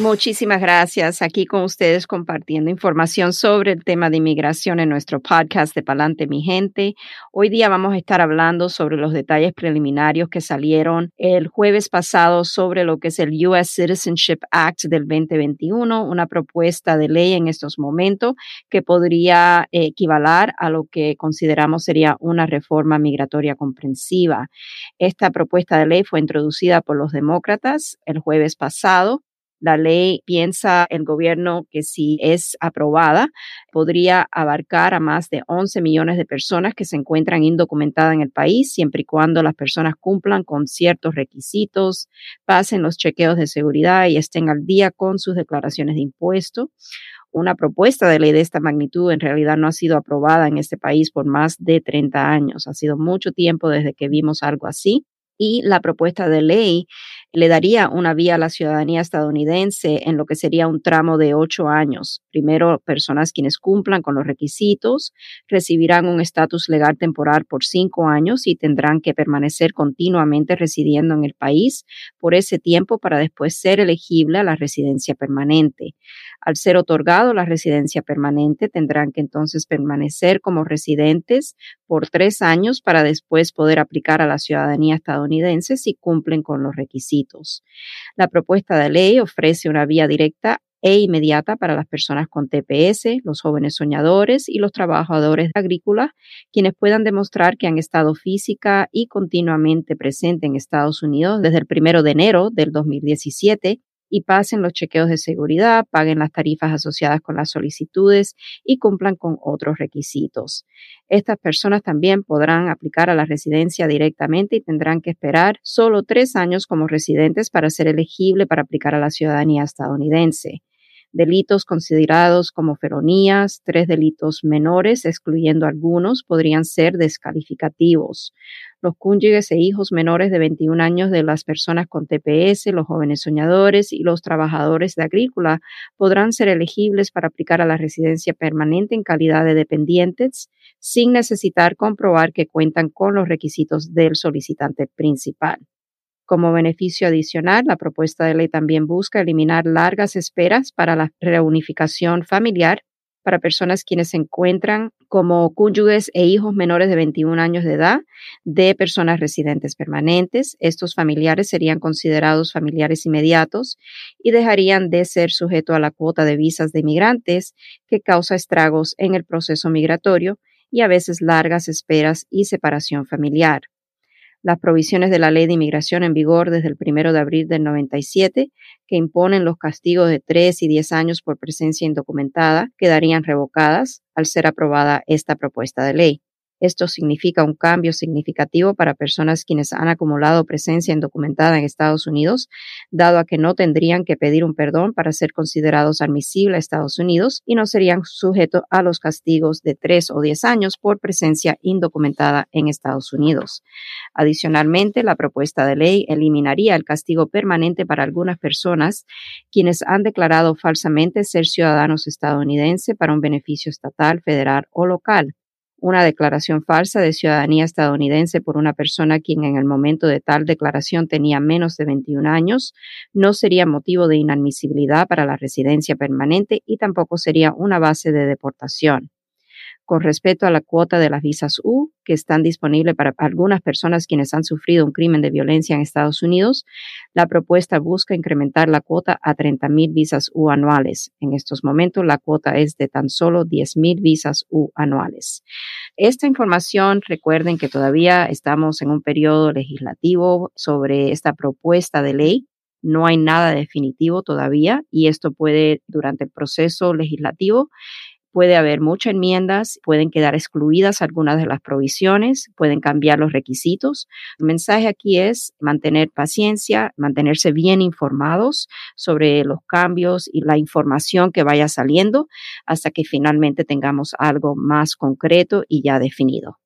Muchísimas gracias. Aquí con ustedes compartiendo información sobre el tema de inmigración en nuestro podcast de Palante Mi Gente. Hoy día vamos a estar hablando sobre los detalles preliminarios que salieron el jueves pasado sobre lo que es el US Citizenship Act del 2021, una propuesta de ley en estos momentos que podría equivaler a lo que consideramos sería una reforma migratoria comprensiva. Esta propuesta de ley fue introducida por los demócratas el jueves pasado la ley piensa el gobierno que si es aprobada, podría abarcar a más de 11 millones de personas que se encuentran indocumentadas en el país, siempre y cuando las personas cumplan con ciertos requisitos, pasen los chequeos de seguridad y estén al día con sus declaraciones de impuestos. Una propuesta de ley de esta magnitud en realidad no ha sido aprobada en este país por más de 30 años. Ha sido mucho tiempo desde que vimos algo así y la propuesta de ley le daría una vía a la ciudadanía estadounidense en lo que sería un tramo de ocho años. Primero, personas quienes cumplan con los requisitos recibirán un estatus legal temporal por cinco años y tendrán que permanecer continuamente residiendo en el país por ese tiempo para después ser elegible a la residencia permanente. Al ser otorgado la residencia permanente, tendrán que entonces permanecer como residentes por tres años para después poder aplicar a la ciudadanía estadounidense si cumplen con los requisitos. La propuesta de ley ofrece una vía directa e inmediata para las personas con TPS, los jóvenes soñadores y los trabajadores agrícolas, quienes puedan demostrar que han estado física y continuamente presentes en Estados Unidos desde el primero de enero del 2017 y pasen los chequeos de seguridad, paguen las tarifas asociadas con las solicitudes y cumplan con otros requisitos. Estas personas también podrán aplicar a la residencia directamente y tendrán que esperar solo tres años como residentes para ser elegible para aplicar a la ciudadanía estadounidense delitos considerados como feronías, tres delitos menores, excluyendo algunos, podrían ser descalificativos los cónyuges e hijos menores de 21 años de las personas con TPS, los jóvenes soñadores y los trabajadores de agrícola podrán ser elegibles para aplicar a la residencia permanente en calidad de dependientes sin necesitar comprobar que cuentan con los requisitos del solicitante principal. Como beneficio adicional, la propuesta de ley también busca eliminar largas esperas para la reunificación familiar para personas quienes se encuentran como cónyuges e hijos menores de 21 años de edad de personas residentes permanentes. Estos familiares serían considerados familiares inmediatos y dejarían de ser sujetos a la cuota de visas de inmigrantes que causa estragos en el proceso migratorio y a veces largas esperas y separación familiar las provisiones de la ley de inmigración en vigor desde el primero de abril del 97, que imponen los castigos de tres y diez años por presencia indocumentada, quedarían revocadas al ser aprobada esta propuesta de ley. Esto significa un cambio significativo para personas quienes han acumulado presencia indocumentada en Estados Unidos, dado a que no tendrían que pedir un perdón para ser considerados admisibles a Estados Unidos y no serían sujetos a los castigos de tres o diez años por presencia indocumentada en Estados Unidos. Adicionalmente, la propuesta de ley eliminaría el castigo permanente para algunas personas quienes han declarado falsamente ser ciudadanos estadounidenses para un beneficio estatal, federal o local una declaración falsa de ciudadanía estadounidense por una persona quien en el momento de tal declaración tenía menos de 21 años no sería motivo de inadmisibilidad para la residencia permanente y tampoco sería una base de deportación con respecto a la cuota de las visas U que están disponibles para algunas personas quienes han sufrido un crimen de violencia en Estados Unidos, la propuesta busca incrementar la cuota a 30 mil visas U anuales. En estos momentos la cuota es de tan solo 10 mil visas U anuales. Esta información, recuerden que todavía estamos en un periodo legislativo sobre esta propuesta de ley. No hay nada definitivo todavía y esto puede, durante el proceso legislativo, puede haber muchas enmiendas, pueden quedar excluidas algunas de las provisiones, pueden cambiar los requisitos. El mensaje aquí es mantener paciencia, mantenerse bien informados sobre los cambios y la información que vaya saliendo hasta que finalmente tengamos algo más concreto y ya definido.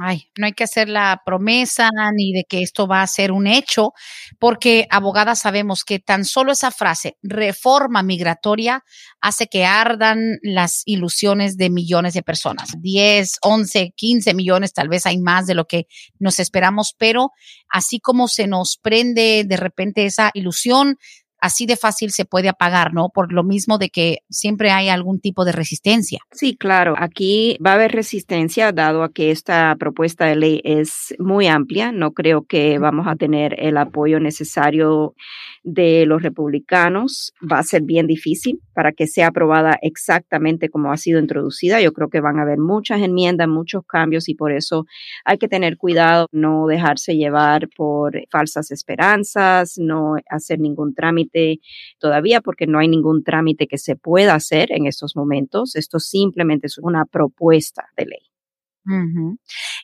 Ay, no hay que hacer la promesa ni de que esto va a ser un hecho, porque abogadas sabemos que tan solo esa frase, reforma migratoria, hace que ardan las ilusiones de millones de personas. 10, 11, 15 millones, tal vez hay más de lo que nos esperamos, pero así como se nos prende de repente esa ilusión, así de fácil se puede apagar, ¿no? Por lo mismo de que siempre hay algún tipo de resistencia. Sí, claro. Aquí va a haber resistencia dado a que esta propuesta de ley es muy amplia. No creo que vamos a tener el apoyo necesario de los republicanos. Va a ser bien difícil para que sea aprobada exactamente como ha sido introducida. Yo creo que van a haber muchas enmiendas, muchos cambios y por eso hay que tener cuidado, no dejarse llevar por falsas esperanzas, no hacer ningún trámite todavía porque no hay ningún trámite que se pueda hacer en estos momentos. Esto simplemente es una propuesta de ley.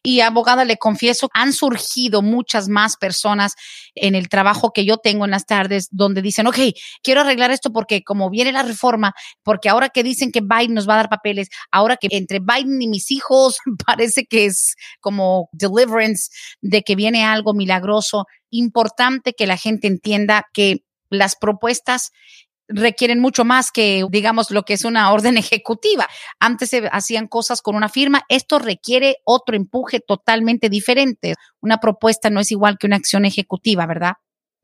Y abogada, le confieso, han surgido muchas más personas en el trabajo que yo tengo en las tardes donde dicen, ok, quiero arreglar esto porque como viene la reforma, porque ahora que dicen que Biden nos va a dar papeles, ahora que entre Biden y mis hijos parece que es como deliverance de que viene algo milagroso, importante que la gente entienda que las propuestas requieren mucho más que, digamos, lo que es una orden ejecutiva. Antes se hacían cosas con una firma, esto requiere otro empuje totalmente diferente. Una propuesta no es igual que una acción ejecutiva, ¿verdad?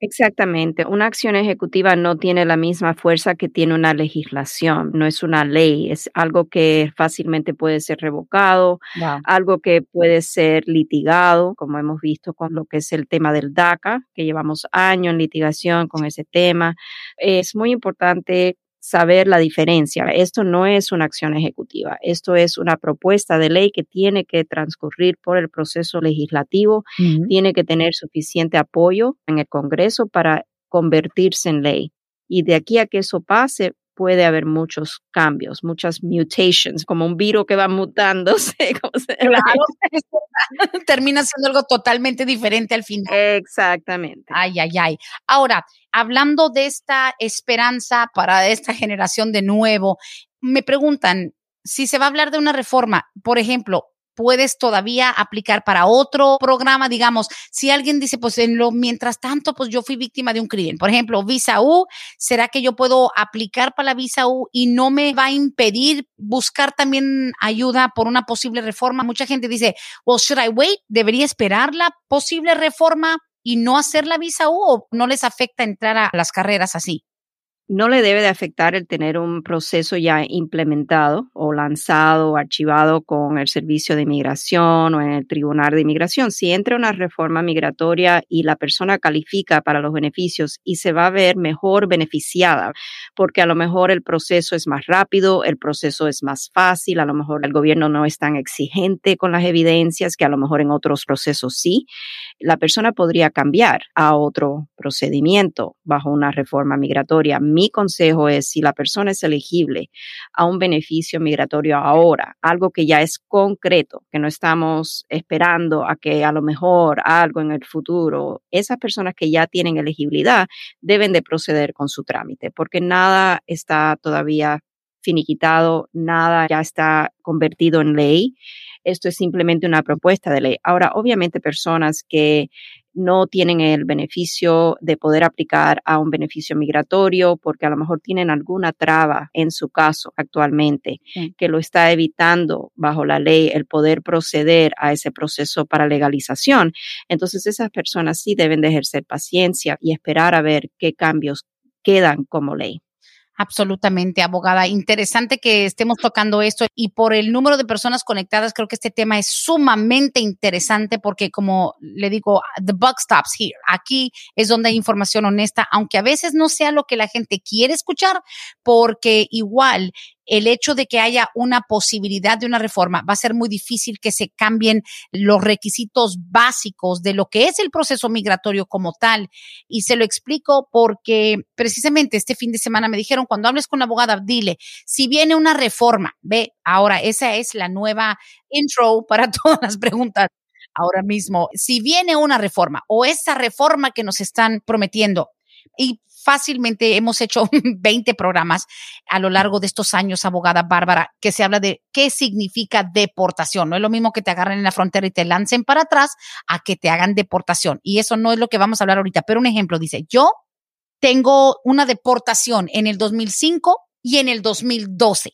Exactamente. Una acción ejecutiva no tiene la misma fuerza que tiene una legislación. No es una ley, es algo que fácilmente puede ser revocado, algo que puede ser litigado, como hemos visto con lo que es el tema del DACA, que llevamos años en litigación con ese tema. Es muy importante saber la diferencia. Esto no es una acción ejecutiva, esto es una propuesta de ley que tiene que transcurrir por el proceso legislativo, tiene que tener suficiente apoyo en el Congreso para convertirse en ley. Y de aquí a que eso pase, puede haber muchos cambios, muchas mutations, como un virus que va mutándose. claro, termina siendo algo totalmente diferente al final. Exactamente. Ay, ay, ay. Ahora, hablando de esta esperanza para esta generación de nuevo, me preguntan si se va a hablar de una reforma, por ejemplo, puedes todavía aplicar para otro programa, digamos, si alguien dice, pues en lo mientras tanto, pues yo fui víctima de un crimen, por ejemplo, visa U, ¿será que yo puedo aplicar para la visa U y no me va a impedir buscar también ayuda por una posible reforma? Mucha gente dice, well, should I wait? ¿Debería esperar la posible reforma y no hacer la visa U o no les afecta entrar a las carreras así? No le debe de afectar el tener un proceso ya implementado o lanzado o archivado con el Servicio de Inmigración o en el Tribunal de Inmigración. Si entra una reforma migratoria y la persona califica para los beneficios y se va a ver mejor beneficiada, porque a lo mejor el proceso es más rápido, el proceso es más fácil, a lo mejor el gobierno no es tan exigente con las evidencias que a lo mejor en otros procesos sí, la persona podría cambiar a otro procedimiento bajo una reforma migratoria mi consejo es si la persona es elegible a un beneficio migratorio ahora, algo que ya es concreto, que no estamos esperando a que a lo mejor algo en el futuro, esas personas que ya tienen elegibilidad deben de proceder con su trámite, porque nada está todavía finiquitado, nada ya está convertido en ley. Esto es simplemente una propuesta de ley. Ahora, obviamente, personas que no tienen el beneficio de poder aplicar a un beneficio migratorio porque a lo mejor tienen alguna traba en su caso actualmente que lo está evitando bajo la ley el poder proceder a ese proceso para legalización. Entonces esas personas sí deben de ejercer paciencia y esperar a ver qué cambios quedan como ley. Absolutamente, abogada. Interesante que estemos tocando esto y por el número de personas conectadas, creo que este tema es sumamente interesante porque como le digo, the buck stops here. Aquí es donde hay información honesta, aunque a veces no sea lo que la gente quiere escuchar, porque igual el hecho de que haya una posibilidad de una reforma, va a ser muy difícil que se cambien los requisitos básicos de lo que es el proceso migratorio como tal. Y se lo explico porque precisamente este fin de semana me dijeron, cuando hables con la abogada, dile, si viene una reforma, ve, ahora esa es la nueva intro para todas las preguntas ahora mismo. Si viene una reforma o esa reforma que nos están prometiendo y fácilmente hemos hecho 20 programas a lo largo de estos años, abogada Bárbara, que se habla de qué significa deportación. No es lo mismo que te agarren en la frontera y te lancen para atrás a que te hagan deportación. Y eso no es lo que vamos a hablar ahorita. Pero un ejemplo dice, yo tengo una deportación en el 2005 y en el 2012,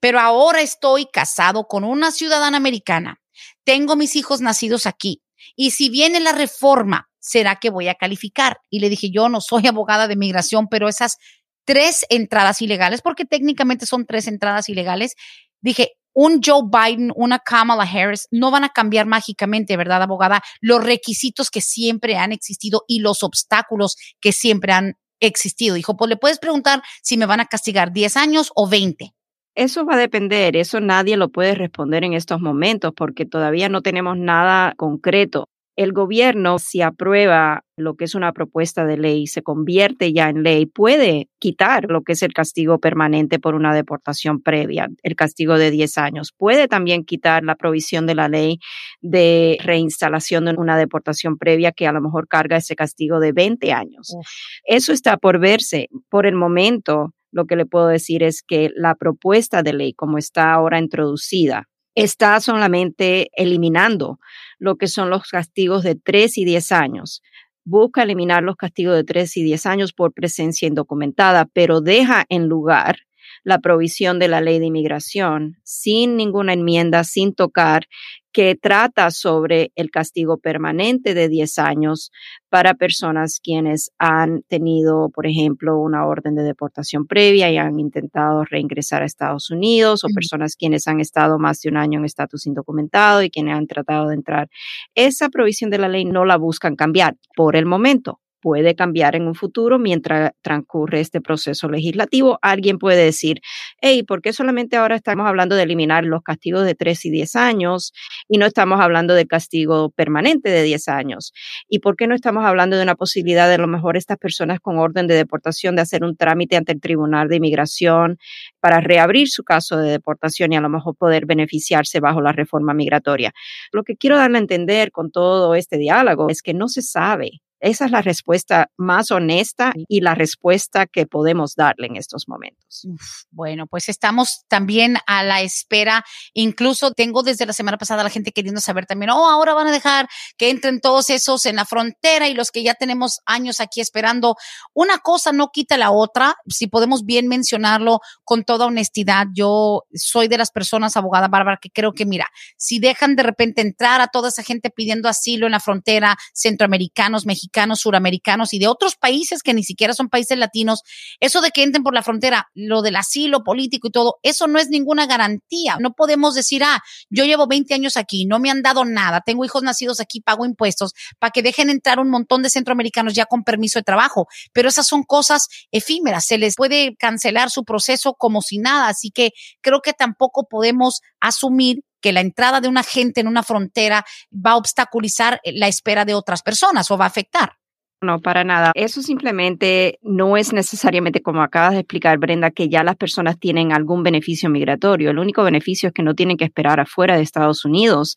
pero ahora estoy casado con una ciudadana americana. Tengo mis hijos nacidos aquí. Y si viene la reforma ¿será que voy a calificar? Y le dije, yo no soy abogada de migración, pero esas tres entradas ilegales, porque técnicamente son tres entradas ilegales, dije, un Joe Biden, una Kamala Harris, no van a cambiar mágicamente, ¿verdad, abogada? Los requisitos que siempre han existido y los obstáculos que siempre han existido. Dijo, pues le puedes preguntar si me van a castigar 10 años o 20. Eso va a depender, eso nadie lo puede responder en estos momentos porque todavía no tenemos nada concreto el gobierno, si aprueba lo que es una propuesta de ley, se convierte ya en ley, puede quitar lo que es el castigo permanente por una deportación previa, el castigo de 10 años. Puede también quitar la provisión de la ley de reinstalación de una deportación previa que a lo mejor carga ese castigo de 20 años. Eso está por verse. Por el momento, lo que le puedo decir es que la propuesta de ley, como está ahora introducida, está solamente eliminando lo que son los castigos de 3 y 10 años. Busca eliminar los castigos de 3 y 10 años por presencia indocumentada, pero deja en lugar la provisión de la ley de inmigración sin ninguna enmienda, sin tocar, que trata sobre el castigo permanente de 10 años para personas quienes han tenido, por ejemplo, una orden de deportación previa y han intentado reingresar a Estados Unidos o personas quienes han estado más de un año en estatus indocumentado y quienes han tratado de entrar. Esa provisión de la ley no la buscan cambiar por el momento puede cambiar en un futuro mientras transcurre este proceso legislativo. Alguien puede decir, hey, ¿por qué solamente ahora estamos hablando de eliminar los castigos de 3 y 10 años y no estamos hablando de castigo permanente de 10 años? ¿Y por qué no estamos hablando de una posibilidad de a lo mejor estas personas con orden de deportación de hacer un trámite ante el Tribunal de Inmigración para reabrir su caso de deportación y a lo mejor poder beneficiarse bajo la reforma migratoria? Lo que quiero darle a entender con todo este diálogo es que no se sabe esa es la respuesta más honesta y la respuesta que podemos darle en estos momentos. bueno, pues estamos también a la espera. Incluso tengo desde la semana pasada la gente queriendo saber también, oh, ahora van a dejar que entren todos esos en la frontera y los que ya tenemos años aquí esperando. Una cosa no quita la otra. Si podemos bien mencionarlo con toda honestidad, yo soy de las personas, abogada Bárbara, que creo que, mira, si dejan de repente entrar a toda esa gente pidiendo asilo en la frontera, centroamericanos, mexicanos, suramericanos y de otros países que ni siquiera son países latinos, eso de que entren por la frontera, lo del asilo político y todo, eso no es ninguna garantía. No podemos decir, ah, yo llevo 20 años aquí, no me han dado nada, tengo hijos nacidos aquí, pago impuestos, para que dejen entrar un montón de centroamericanos ya con permiso de trabajo. Pero esas son cosas efímeras, se les puede cancelar su proceso como si nada. Así que creo que tampoco podemos asumir que la entrada de una gente en una frontera va a obstaculizar la espera de otras personas o va a afectar. No, para nada. Eso simplemente no es necesariamente, como acabas de explicar, Brenda, que ya las personas tienen algún beneficio migratorio. El único beneficio es que no tienen que esperar afuera de Estados Unidos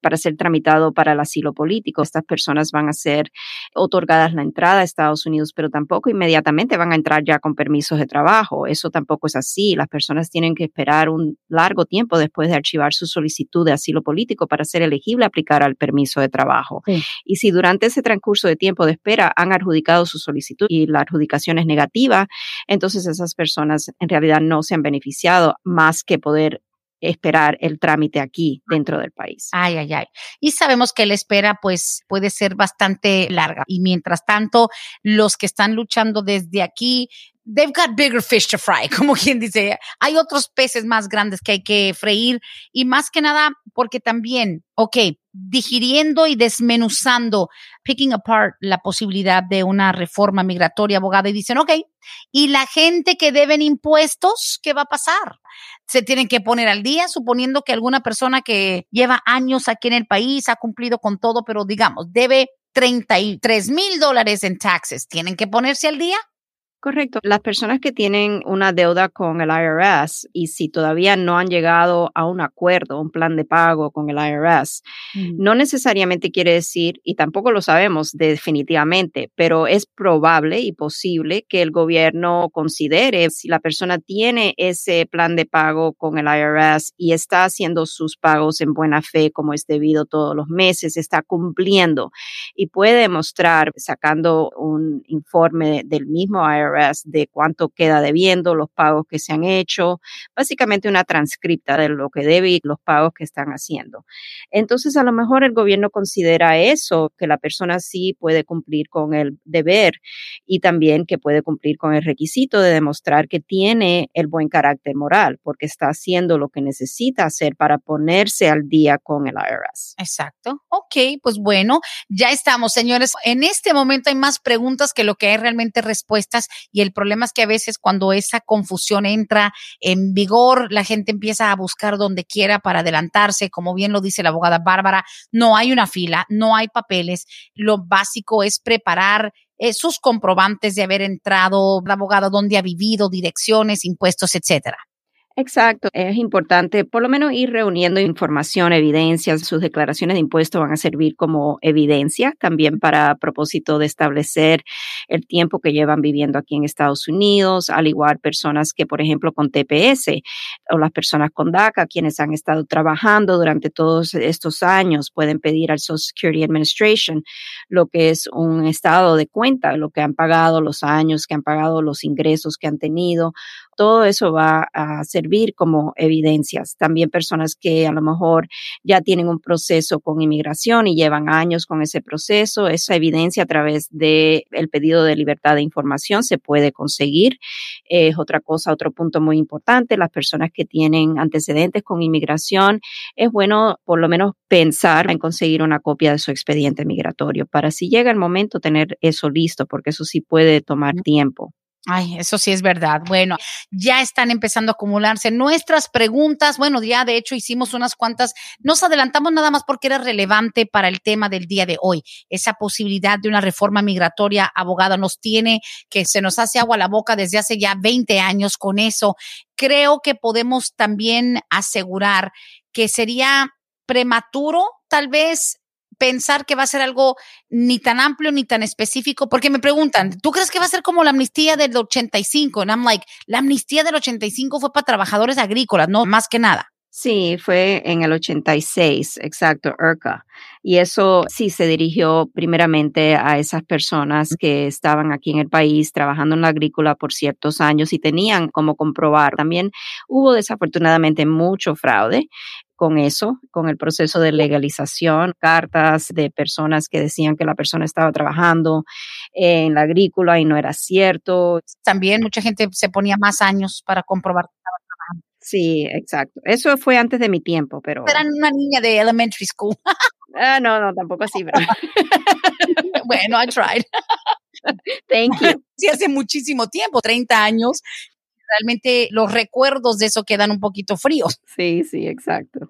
para ser tramitado para el asilo político. Estas personas van a ser otorgadas la entrada a Estados Unidos, pero tampoco inmediatamente van a entrar ya con permisos de trabajo. Eso tampoco es así. Las personas tienen que esperar un largo tiempo después de archivar su solicitud de asilo político para ser elegible a aplicar al permiso de trabajo. Y si durante ese transcurso de tiempo de espera han adjudicado su solicitud y la adjudicación es negativa, entonces esas personas en realidad no se han beneficiado más que poder esperar el trámite aquí dentro del país. Ay, ay, ay. Y sabemos que la espera pues puede ser bastante larga. Y mientras tanto, los que están luchando desde aquí, they've got bigger fish to fry, como quien dice, hay otros peces más grandes que hay que freír y más que nada porque también, ok, digiriendo y desmenuzando, picking apart la posibilidad de una reforma migratoria, abogada, y dicen, ok, ¿y la gente que deben impuestos, qué va a pasar? Se tienen que poner al día, suponiendo que alguna persona que lleva años aquí en el país ha cumplido con todo, pero digamos, debe 33 mil dólares en taxes, ¿tienen que ponerse al día? Correcto. Las personas que tienen una deuda con el IRS y si todavía no han llegado a un acuerdo, un plan de pago con el IRS, no necesariamente quiere decir, y tampoco lo sabemos definitivamente, pero es probable y posible que el gobierno considere si la persona tiene ese plan de pago con el IRS y está haciendo sus pagos en buena fe como es debido todos los meses, está cumpliendo y puede mostrar sacando un informe del mismo IRS de cuánto queda debiendo, los pagos que se han hecho, básicamente una transcripta de lo que debe y los pagos que están haciendo. Entonces, a lo mejor el gobierno considera eso, que la persona sí puede cumplir con el deber y también que puede cumplir con el requisito de demostrar que tiene el buen carácter moral, porque está haciendo lo que necesita hacer para ponerse al día con el IRS. Exacto. Ok, pues bueno, ya estamos, señores. En este momento hay más preguntas que lo que hay realmente respuestas y el problema es que a veces cuando esa confusión entra en vigor, la gente empieza a buscar donde quiera para adelantarse, como bien lo dice la abogada Bárbara, no hay una fila, no hay papeles, lo básico es preparar eh, sus comprobantes de haber entrado, la abogada, dónde ha vivido, direcciones, impuestos, etcétera. Exacto, es importante por lo menos ir reuniendo información, evidencias, sus declaraciones de impuestos van a servir como evidencia también para propósito de establecer el tiempo que llevan viviendo aquí en Estados Unidos, al igual personas que, por ejemplo, con TPS o las personas con DACA, quienes han estado trabajando durante todos estos años, pueden pedir al Social Security Administration lo que es un estado de cuenta, lo que han pagado, los años que han pagado, los ingresos que han tenido todo eso va a servir como evidencias. También personas que a lo mejor ya tienen un proceso con inmigración y llevan años con ese proceso, esa evidencia a través del el pedido de libertad de información se puede conseguir. Es otra cosa, otro punto muy importante, las personas que tienen antecedentes con inmigración, es bueno por lo menos pensar en conseguir una copia de su expediente migratorio para si llega el momento tener eso listo, porque eso sí puede tomar tiempo. Ay, eso sí es verdad. Bueno, ya están empezando a acumularse nuestras preguntas. Bueno, ya de hecho hicimos unas cuantas. Nos adelantamos nada más porque era relevante para el tema del día de hoy. Esa posibilidad de una reforma migratoria, abogada, nos tiene que se nos hace agua a la boca desde hace ya 20 años con eso. Creo que podemos también asegurar que sería prematuro tal vez pensar que va a ser algo ni tan amplio ni tan específico, porque me preguntan, ¿tú crees que va a ser como la amnistía del 85? And I'm like, la amnistía del 85 fue para trabajadores agrícolas, no más que nada. Sí, fue en el 86, exacto, ERCA. Y eso sí se dirigió primeramente a esas personas que estaban aquí en el país trabajando en la agrícola por ciertos años y tenían como comprobar. También hubo desafortunadamente mucho fraude con eso, con el proceso de legalización, cartas de personas que decían que la persona estaba trabajando en la agrícola y no era cierto. También mucha gente se ponía más años para comprobar que estaba trabajando. Sí, exacto. Eso fue antes de mi tiempo, pero... Era una niña de elementary school. ah, no, no, tampoco así, pero... bueno, I tried. Thank you. Sí, hace muchísimo tiempo, 30 años, realmente los recuerdos de eso quedan un poquito fríos. Sí, sí, exacto.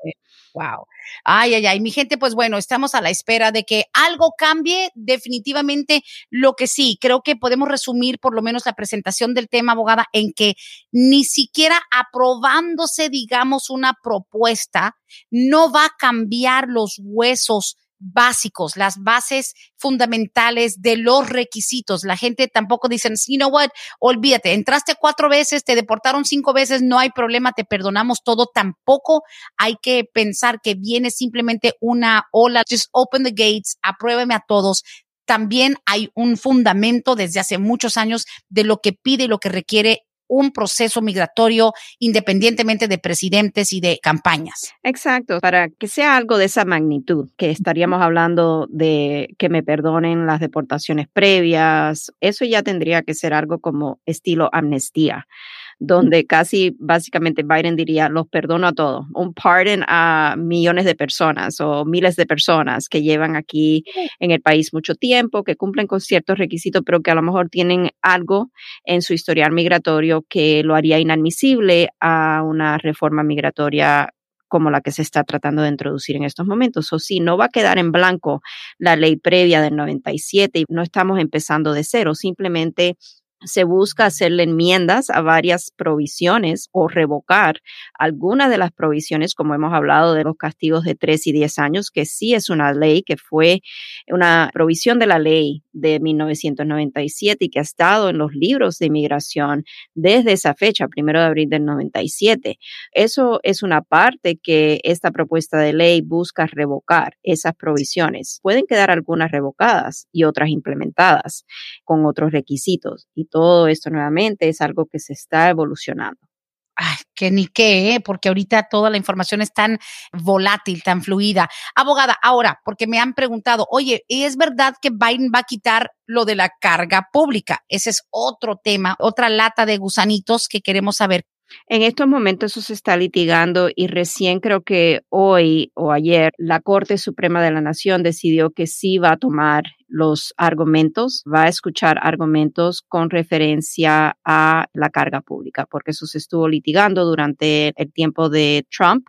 Wow. Ay, ay, ay, mi gente, pues bueno, estamos a la espera de que algo cambie. Definitivamente, lo que sí, creo que podemos resumir por lo menos la presentación del tema, abogada, en que ni siquiera aprobándose, digamos, una propuesta, no va a cambiar los huesos básicos, las bases fundamentales de los requisitos. La gente tampoco dice, you know what, olvídate, entraste cuatro veces, te deportaron cinco veces, no hay problema, te perdonamos todo. Tampoco hay que pensar que viene simplemente una ola, just open the gates, apruébeme a todos. También hay un fundamento desde hace muchos años de lo que pide y lo que requiere un proceso migratorio independientemente de presidentes y de campañas. Exacto, para que sea algo de esa magnitud, que estaríamos hablando de que me perdonen las deportaciones previas, eso ya tendría que ser algo como estilo amnistía donde casi básicamente Biden diría, los perdono a todos, un pardon a millones de personas o miles de personas que llevan aquí en el país mucho tiempo, que cumplen con ciertos requisitos, pero que a lo mejor tienen algo en su historial migratorio que lo haría inadmisible a una reforma migratoria como la que se está tratando de introducir en estos momentos. O si no va a quedar en blanco la ley previa del 97 y no estamos empezando de cero, simplemente se busca hacerle enmiendas a varias provisiones o revocar algunas de las provisiones, como hemos hablado de los castigos de 3 y 10 años, que sí es una ley que fue una provisión de la ley de 1997 y que ha estado en los libros de inmigración desde esa fecha, primero de abril del 97. Eso es una parte que esta propuesta de ley busca revocar esas provisiones. Pueden quedar algunas revocadas y otras implementadas con otros requisitos. Todo esto nuevamente es algo que se está evolucionando. Ay, que ni qué, ¿eh? porque ahorita toda la información es tan volátil, tan fluida. Abogada, ahora, porque me han preguntado, oye, ¿y es verdad que Biden va a quitar lo de la carga pública? Ese es otro tema, otra lata de gusanitos que queremos saber. En estos momentos eso se está litigando y recién creo que hoy o ayer la Corte Suprema de la Nación decidió que sí va a tomar los argumentos, va a escuchar argumentos con referencia a la carga pública, porque eso se estuvo litigando durante el tiempo de Trump.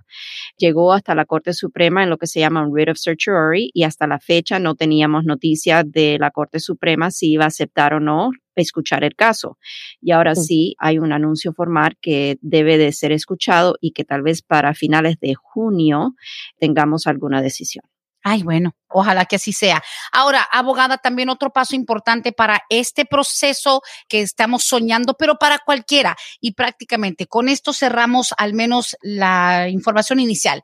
Llegó hasta la Corte Suprema en lo que se llama un writ of certiorari y hasta la fecha no teníamos noticia de la Corte Suprema si iba a aceptar o no escuchar el caso. Y ahora sí hay un anuncio formal que debe de ser escuchado y que tal vez para finales de junio tengamos alguna decisión. Ay, bueno, ojalá que así sea. Ahora, abogada, también otro paso importante para este proceso que estamos soñando, pero para cualquiera. Y prácticamente con esto cerramos al menos la información inicial.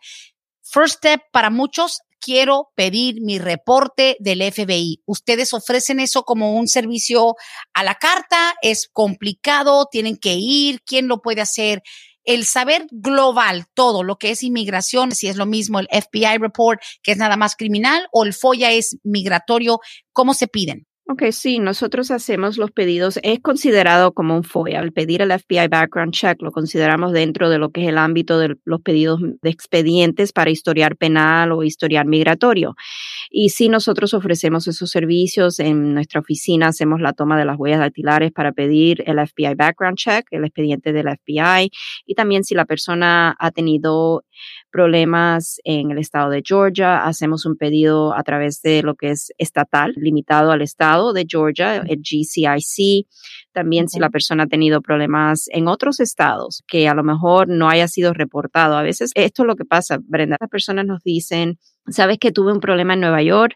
First step para muchos, quiero pedir mi reporte del FBI. Ustedes ofrecen eso como un servicio a la carta, es complicado, tienen que ir, ¿quién lo puede hacer? el saber global, todo lo que es inmigración, si es lo mismo el FBI report, que es nada más criminal, o el FOIA es migratorio, ¿cómo se piden? Ok, sí, nosotros hacemos los pedidos. Es considerado como un FOIA. Al pedir el FBI background check lo consideramos dentro de lo que es el ámbito de los pedidos de expedientes para historiar penal o historiar migratorio. Y sí, nosotros ofrecemos esos servicios. En nuestra oficina hacemos la toma de las huellas dactilares para pedir el FBI background check, el expediente del FBI. Y también si la persona ha tenido problemas en el estado de Georgia, hacemos un pedido a través de lo que es estatal, limitado al estado de Georgia, el GCIC. También si la persona ha tenido problemas en otros estados que a lo mejor no haya sido reportado. A veces esto es lo que pasa, Brenda. Las personas nos dicen, Sabes que tuve un problema en Nueva York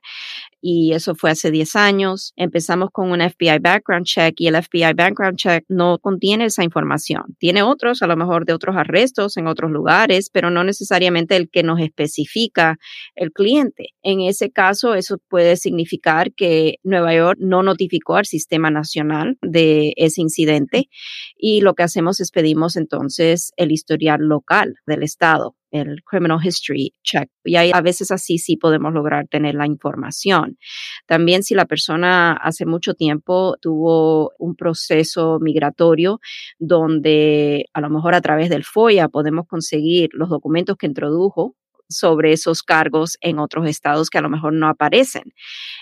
y eso fue hace 10 años. Empezamos con un FBI background check y el FBI background check no contiene esa información. Tiene otros, a lo mejor de otros arrestos en otros lugares, pero no necesariamente el que nos especifica el cliente. En ese caso, eso puede significar que Nueva York no notificó al sistema nacional de ese incidente y lo que hacemos es pedimos entonces el historial local del estado el criminal history check. Y ahí a veces así sí podemos lograr tener la información. También si la persona hace mucho tiempo tuvo un proceso migratorio donde a lo mejor a través del FOIA podemos conseguir los documentos que introdujo sobre esos cargos en otros estados que a lo mejor no aparecen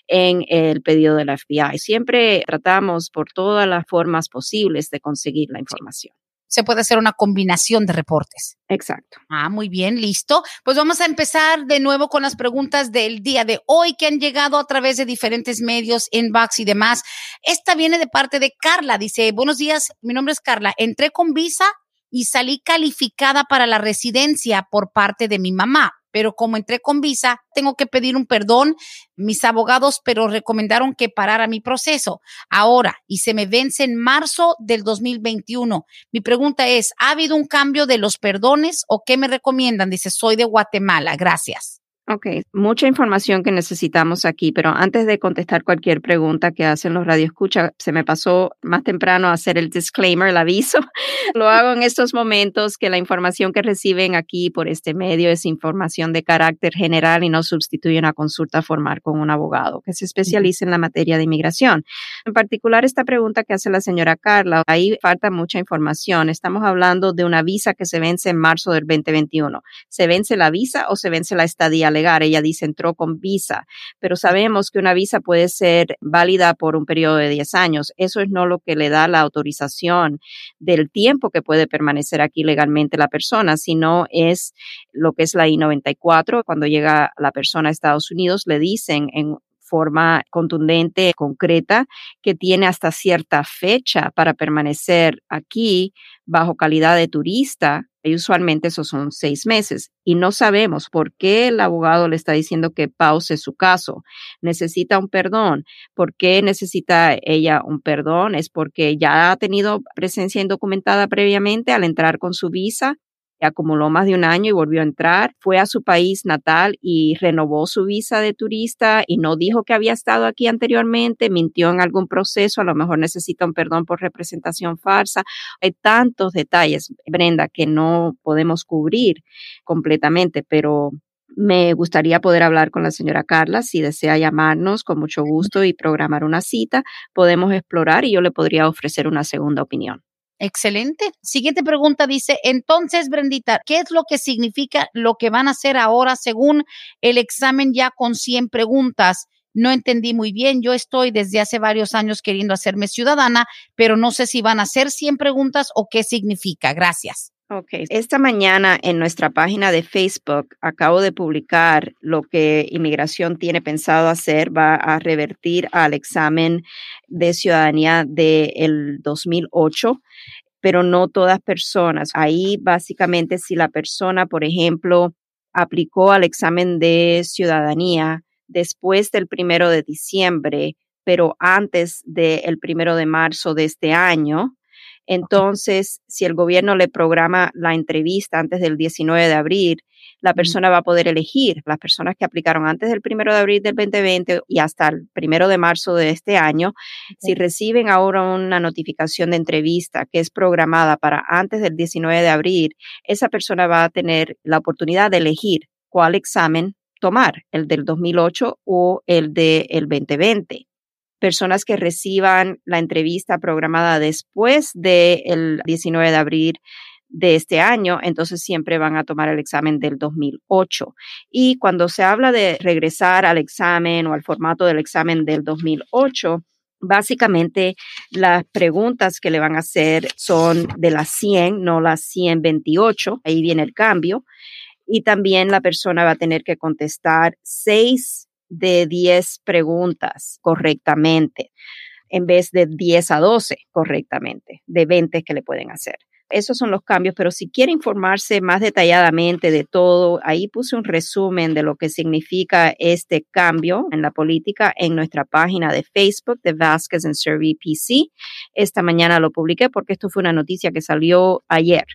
en el pedido de la FBI. Siempre tratamos por todas las formas posibles de conseguir la información se puede hacer una combinación de reportes. Exacto. Ah, muy bien, listo. Pues vamos a empezar de nuevo con las preguntas del día de hoy que han llegado a través de diferentes medios, inbox y demás. Esta viene de parte de Carla. Dice, buenos días, mi nombre es Carla. Entré con visa y salí calificada para la residencia por parte de mi mamá pero como entré con visa, tengo que pedir un perdón. Mis abogados, pero recomendaron que parara mi proceso ahora y se me vence en marzo del 2021. Mi pregunta es, ¿ha habido un cambio de los perdones o qué me recomiendan? Dice, soy de Guatemala. Gracias. Ok, mucha información que necesitamos aquí, pero antes de contestar cualquier pregunta que hacen los radioescuchas, se me pasó más temprano hacer el disclaimer, el aviso. Lo hago en estos momentos que la información que reciben aquí por este medio es información de carácter general y no sustituye una consulta formal con un abogado que se especialice en la materia de inmigración. En particular, esta pregunta que hace la señora Carla, ahí falta mucha información. Estamos hablando de una visa que se vence en marzo del 2021. ¿Se vence la visa o se vence la estadía legal. Ella dice entró con visa, pero sabemos que una visa puede ser válida por un periodo de 10 años. Eso es no lo que le da la autorización del tiempo que puede permanecer aquí legalmente la persona, sino es lo que es la I-94. Cuando llega la persona a Estados Unidos, le dicen en forma contundente, concreta, que tiene hasta cierta fecha para permanecer aquí bajo calidad de turista y usualmente esos son seis meses. Y no sabemos por qué el abogado le está diciendo que pause su caso. Necesita un perdón. ¿Por qué necesita ella un perdón? Es porque ya ha tenido presencia indocumentada previamente al entrar con su visa acumuló más de un año y volvió a entrar, fue a su país natal y renovó su visa de turista y no dijo que había estado aquí anteriormente, mintió en algún proceso, a lo mejor necesita un perdón por representación falsa. Hay tantos detalles, Brenda, que no podemos cubrir completamente, pero me gustaría poder hablar con la señora Carla. Si desea llamarnos, con mucho gusto y programar una cita, podemos explorar y yo le podría ofrecer una segunda opinión. Excelente. Siguiente pregunta dice, entonces, Brendita, ¿qué es lo que significa lo que van a hacer ahora según el examen ya con 100 preguntas? No entendí muy bien. Yo estoy desde hace varios años queriendo hacerme ciudadana, pero no sé si van a ser 100 preguntas o qué significa. Gracias. Esta mañana en nuestra página de Facebook acabo de publicar lo que inmigración tiene pensado hacer. Va a revertir al examen de ciudadanía del 2008 pero no todas personas. Ahí básicamente si la persona, por ejemplo, aplicó al examen de ciudadanía después del primero de diciembre, pero antes del primero de marzo de este año, entonces, si el gobierno le programa la entrevista antes del 19 de abril, la persona va a poder elegir. Las personas que aplicaron antes del 1 de abril del 2020 y hasta el 1 de marzo de este año. Si reciben ahora una notificación de entrevista que es programada para antes del 19 de abril, esa persona va a tener la oportunidad de elegir cuál examen tomar, el del 2008 o el del 2020 personas que reciban la entrevista programada después del 19 de abril de este año, entonces siempre van a tomar el examen del 2008. Y cuando se habla de regresar al examen o al formato del examen del 2008, Básicamente, las preguntas que le van a hacer son de las 100, no las 128. Ahí viene el cambio. Y también la persona va a tener que contestar seis de 10 preguntas correctamente en vez de 10 a 12 correctamente, de 20 que le pueden hacer. Esos son los cambios, pero si quiere informarse más detalladamente de todo, ahí puse un resumen de lo que significa este cambio en la política en nuestra página de Facebook de Vasquez and Survey PC. Esta mañana lo publiqué porque esto fue una noticia que salió ayer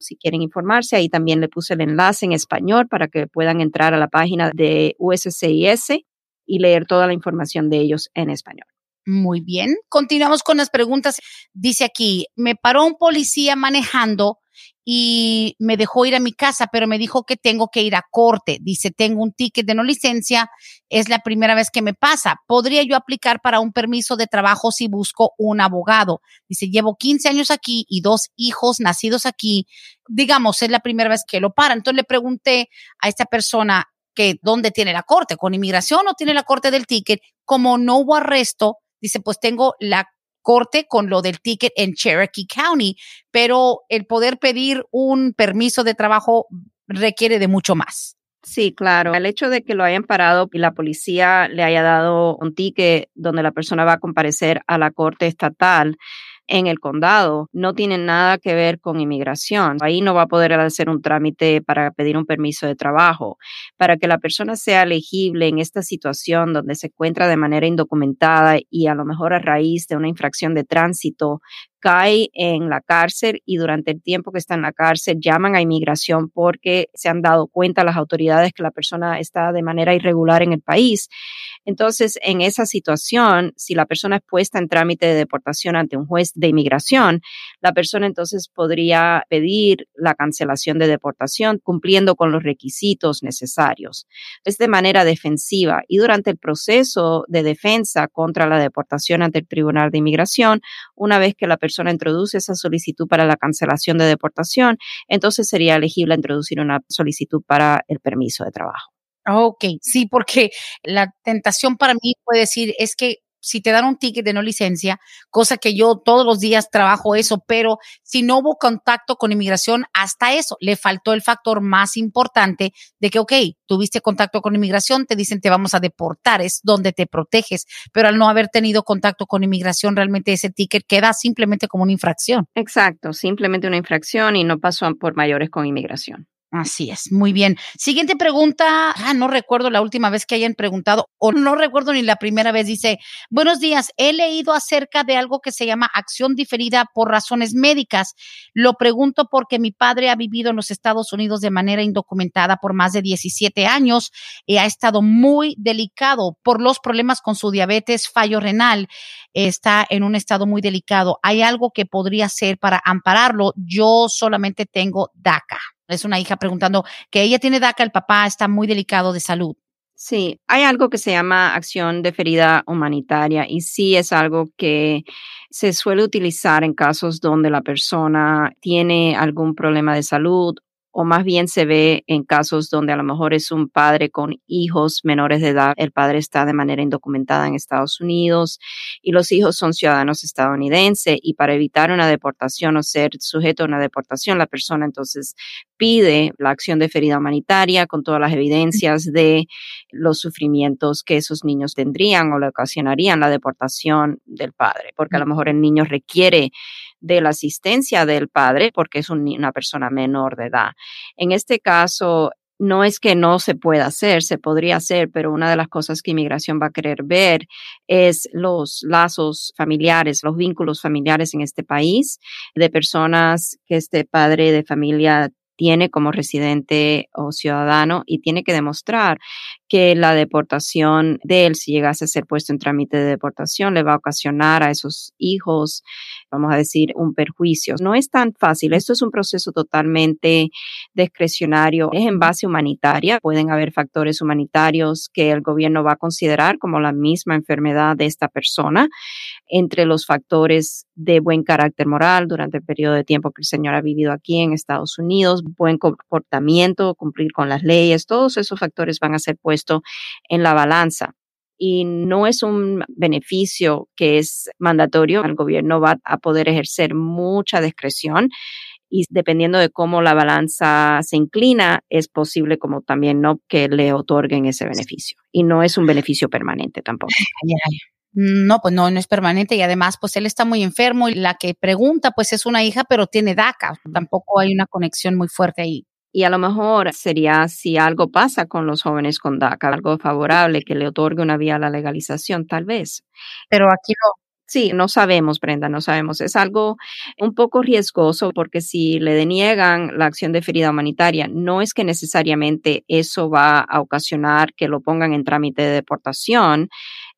si quieren informarse, ahí también le puse el enlace en español para que puedan entrar a la página de USCIS y leer toda la información de ellos en español. Muy bien. Continuamos con las preguntas. Dice aquí, me paró un policía manejando y me dejó ir a mi casa, pero me dijo que tengo que ir a corte. Dice, tengo un ticket de no licencia, es la primera vez que me pasa. ¿Podría yo aplicar para un permiso de trabajo si busco un abogado? Dice, llevo 15 años aquí y dos hijos nacidos aquí. Digamos, es la primera vez que lo para. Entonces le pregunté a esta persona que dónde tiene la corte, con inmigración o tiene la corte del ticket. Como no hubo arresto, dice, pues tengo la corte con lo del ticket en Cherokee County, pero el poder pedir un permiso de trabajo requiere de mucho más. Sí, claro. El hecho de que lo hayan parado y la policía le haya dado un ticket donde la persona va a comparecer a la corte estatal en el condado no tienen nada que ver con inmigración. Ahí no va a poder hacer un trámite para pedir un permiso de trabajo. Para que la persona sea elegible en esta situación donde se encuentra de manera indocumentada y a lo mejor a raíz de una infracción de tránsito cae en la cárcel y durante el tiempo que está en la cárcel llaman a inmigración porque se han dado cuenta las autoridades que la persona está de manera irregular en el país. Entonces, en esa situación, si la persona es puesta en trámite de deportación ante un juez de inmigración, la persona entonces podría pedir la cancelación de deportación cumpliendo con los requisitos necesarios. Es de manera defensiva y durante el proceso de defensa contra la deportación ante el Tribunal de Inmigración, una vez que la persona introduce esa solicitud para la cancelación de deportación, entonces sería elegible introducir una solicitud para el permiso de trabajo. Ok, sí, porque la tentación para mí puede decir es que si te dan un ticket de no licencia, cosa que yo todos los días trabajo eso, pero si no hubo contacto con inmigración, hasta eso, le faltó el factor más importante de que, ok, tuviste contacto con inmigración, te dicen te vamos a deportar, es donde te proteges, pero al no haber tenido contacto con inmigración, realmente ese ticket queda simplemente como una infracción. Exacto, simplemente una infracción y no pasó por mayores con inmigración. Así es, muy bien. Siguiente pregunta, ah, no recuerdo la última vez que hayan preguntado o no recuerdo ni la primera vez. Dice, buenos días, he leído acerca de algo que se llama acción diferida por razones médicas. Lo pregunto porque mi padre ha vivido en los Estados Unidos de manera indocumentada por más de 17 años y ha estado muy delicado por los problemas con su diabetes, fallo renal. Está en un estado muy delicado. ¿Hay algo que podría hacer para ampararlo? Yo solamente tengo DACA. Es una hija preguntando que ella tiene DACA, el papá está muy delicado de salud. Sí, hay algo que se llama acción de ferida humanitaria y sí es algo que se suele utilizar en casos donde la persona tiene algún problema de salud o más bien se ve en casos donde a lo mejor es un padre con hijos menores de edad, el padre está de manera indocumentada en Estados Unidos y los hijos son ciudadanos estadounidenses y para evitar una deportación o ser sujeto a una deportación, la persona entonces pide la acción de ferida humanitaria con todas las evidencias de los sufrimientos que esos niños tendrían o le ocasionarían la deportación del padre, porque a lo mejor el niño requiere de la asistencia del padre porque es una persona menor de edad. En este caso, no es que no se pueda hacer, se podría hacer, pero una de las cosas que inmigración va a querer ver es los lazos familiares, los vínculos familiares en este país de personas que este padre de familia tiene como residente o ciudadano y tiene que demostrar que la deportación de él, si llegase a ser puesto en trámite de deportación, le va a ocasionar a esos hijos, vamos a decir, un perjuicio. No es tan fácil. Esto es un proceso totalmente discrecionario. Es en base humanitaria. Pueden haber factores humanitarios que el gobierno va a considerar como la misma enfermedad de esta persona entre los factores de buen carácter moral durante el periodo de tiempo que el señor ha vivido aquí en Estados Unidos, buen comportamiento, cumplir con las leyes, todos esos factores van a ser puestos en la balanza. Y no es un beneficio que es mandatorio. El gobierno va a poder ejercer mucha discreción y dependiendo de cómo la balanza se inclina, es posible como también no que le otorguen ese beneficio. Y no es un beneficio permanente tampoco. No, pues no, no es permanente y además pues él está muy enfermo y la que pregunta pues es una hija pero tiene DACA, tampoco hay una conexión muy fuerte ahí. Y a lo mejor sería si algo pasa con los jóvenes con DACA, algo favorable que le otorgue una vía a la legalización, tal vez. Pero aquí no. Sí, no sabemos, Brenda, no sabemos. Es algo un poco riesgoso porque si le deniegan la acción de ferida humanitaria, no es que necesariamente eso va a ocasionar que lo pongan en trámite de deportación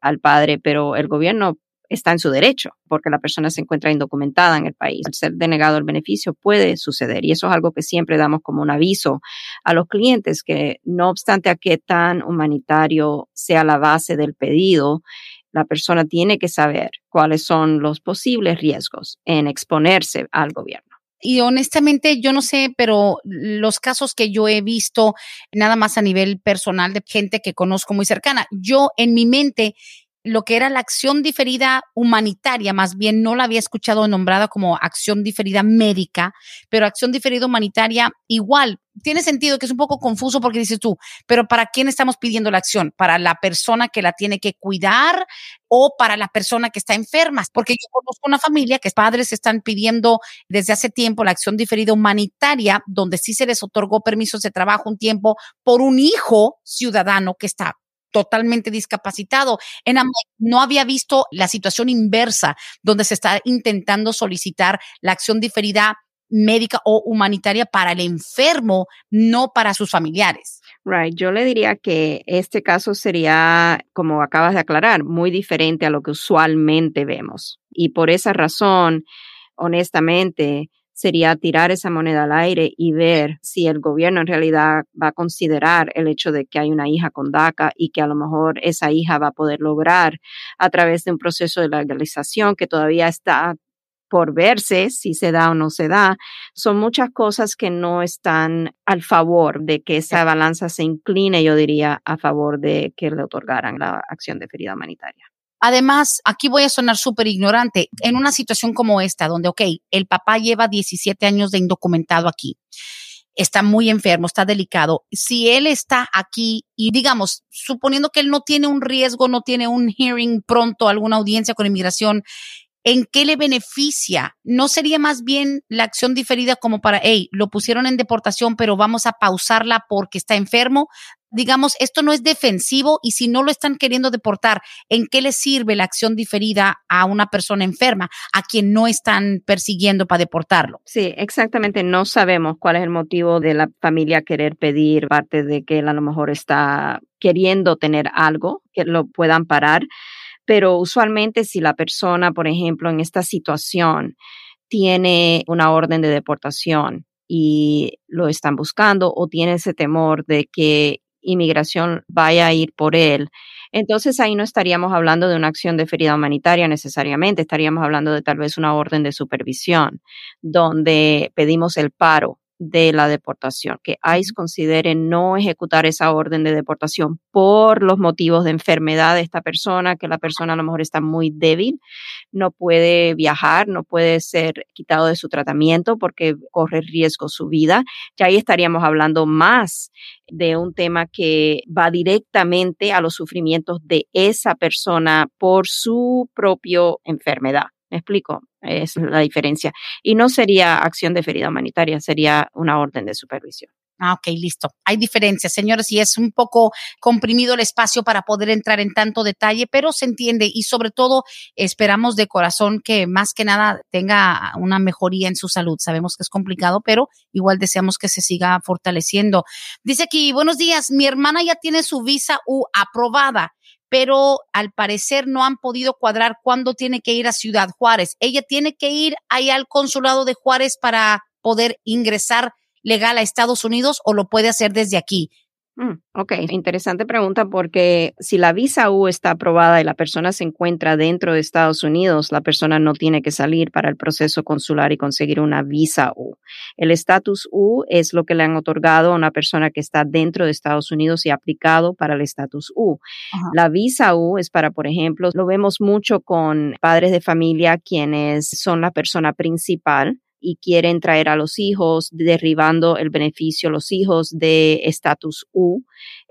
al padre, pero el gobierno está en su derecho porque la persona se encuentra indocumentada en el país. Ser denegado el beneficio puede suceder y eso es algo que siempre damos como un aviso a los clientes que no obstante a qué tan humanitario sea la base del pedido, la persona tiene que saber cuáles son los posibles riesgos en exponerse al gobierno. Y honestamente, yo no sé, pero los casos que yo he visto, nada más a nivel personal de gente que conozco muy cercana, yo en mi mente lo que era la acción diferida humanitaria, más bien no la había escuchado nombrada como acción diferida médica, pero acción diferida humanitaria igual. Tiene sentido que es un poco confuso porque dices tú, pero ¿para quién estamos pidiendo la acción? ¿Para la persona que la tiene que cuidar o para la persona que está enferma? Porque yo conozco una familia que padres están pidiendo desde hace tiempo la acción diferida humanitaria, donde sí se les otorgó permisos de trabajo un tiempo por un hijo ciudadano que está totalmente discapacitado. En no había visto la situación inversa, donde se está intentando solicitar la acción diferida médica o humanitaria para el enfermo, no para sus familiares. Right, yo le diría que este caso sería, como acabas de aclarar, muy diferente a lo que usualmente vemos. Y por esa razón, honestamente, sería tirar esa moneda al aire y ver si el gobierno en realidad va a considerar el hecho de que hay una hija con DACA y que a lo mejor esa hija va a poder lograr a través de un proceso de legalización que todavía está por verse si se da o no se da. Son muchas cosas que no están al favor de que esa balanza se incline, yo diría, a favor de que le otorgaran la acción de ferida humanitaria. Además, aquí voy a sonar súper ignorante. En una situación como esta, donde, ok, el papá lleva 17 años de indocumentado aquí, está muy enfermo, está delicado. Si él está aquí y digamos, suponiendo que él no tiene un riesgo, no tiene un hearing pronto, alguna audiencia con inmigración, ¿en qué le beneficia? ¿No sería más bien la acción diferida como para, hey, lo pusieron en deportación, pero vamos a pausarla porque está enfermo? Digamos, esto no es defensivo y si no lo están queriendo deportar, ¿en qué le sirve la acción diferida a una persona enferma, a quien no están persiguiendo para deportarlo? Sí, exactamente. No sabemos cuál es el motivo de la familia querer pedir, parte de que él a lo mejor está queriendo tener algo que lo puedan parar pero usualmente si la persona, por ejemplo, en esta situación tiene una orden de deportación y lo están buscando o tiene ese temor de que inmigración vaya a ir por él, entonces ahí no estaríamos hablando de una acción de ferida humanitaria necesariamente, estaríamos hablando de tal vez una orden de supervisión donde pedimos el paro de la deportación, que ICE considere no ejecutar esa orden de deportación por los motivos de enfermedad de esta persona, que la persona a lo mejor está muy débil, no puede viajar, no puede ser quitado de su tratamiento porque corre riesgo su vida. Ya ahí estaríamos hablando más de un tema que va directamente a los sufrimientos de esa persona por su propia enfermedad. ¿Me explico? Es la diferencia. Y no sería acción de ferida humanitaria, sería una orden de supervisión. Ah, ok, listo. Hay diferencias, señores, y es un poco comprimido el espacio para poder entrar en tanto detalle, pero se entiende y sobre todo esperamos de corazón que más que nada tenga una mejoría en su salud. Sabemos que es complicado, pero igual deseamos que se siga fortaleciendo. Dice aquí, buenos días, mi hermana ya tiene su visa U aprobada pero al parecer no han podido cuadrar cuándo tiene que ir a Ciudad Juárez. Ella tiene que ir ahí al consulado de Juárez para poder ingresar legal a Estados Unidos o lo puede hacer desde aquí. Mm, ok, interesante pregunta porque si la visa U está aprobada y la persona se encuentra dentro de Estados Unidos, la persona no tiene que salir para el proceso consular y conseguir una visa U. El estatus U es lo que le han otorgado a una persona que está dentro de Estados Unidos y aplicado para el estatus U. La visa U es para, por ejemplo, lo vemos mucho con padres de familia quienes son la persona principal y quieren traer a los hijos, derribando el beneficio a los hijos de estatus U.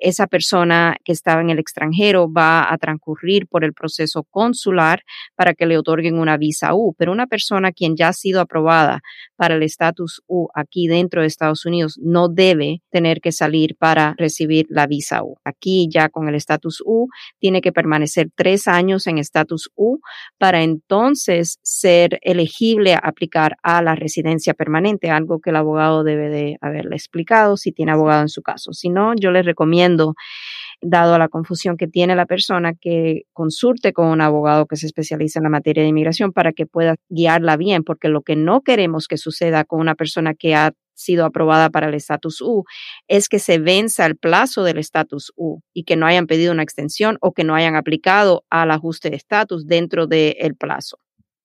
Esa persona que estaba en el extranjero va a transcurrir por el proceso consular para que le otorguen una visa U, pero una persona quien ya ha sido aprobada para el estatus U aquí dentro de Estados Unidos no debe tener que salir para recibir la visa U. Aquí ya con el estatus U tiene que permanecer tres años en estatus U para entonces ser elegible a aplicar a la residencia permanente, algo que el abogado debe de haberle explicado si tiene abogado en su caso. Si no, yo les recomiendo dado la confusión que tiene la persona, que consulte con un abogado que se especializa en la materia de inmigración para que pueda guiarla bien, porque lo que no queremos que suceda con una persona que ha sido aprobada para el estatus U es que se venza el plazo del estatus U y que no hayan pedido una extensión o que no hayan aplicado al ajuste de estatus dentro del plazo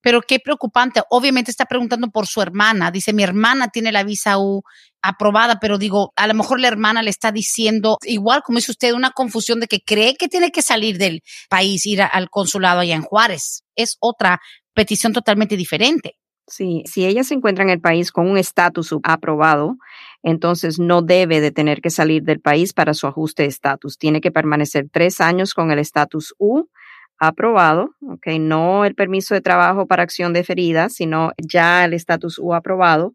pero qué preocupante. Obviamente está preguntando por su hermana. Dice, mi hermana tiene la visa U aprobada, pero digo, a lo mejor la hermana le está diciendo, igual como dice usted, una confusión de que cree que tiene que salir del país, ir al consulado allá en Juárez. Es otra petición totalmente diferente. Sí, si ella se encuentra en el país con un estatus aprobado, entonces no debe de tener que salir del país para su ajuste de estatus. Tiene que permanecer tres años con el estatus U aprobado, ok, no el permiso de trabajo para acción deferida, sino ya el estatus U aprobado.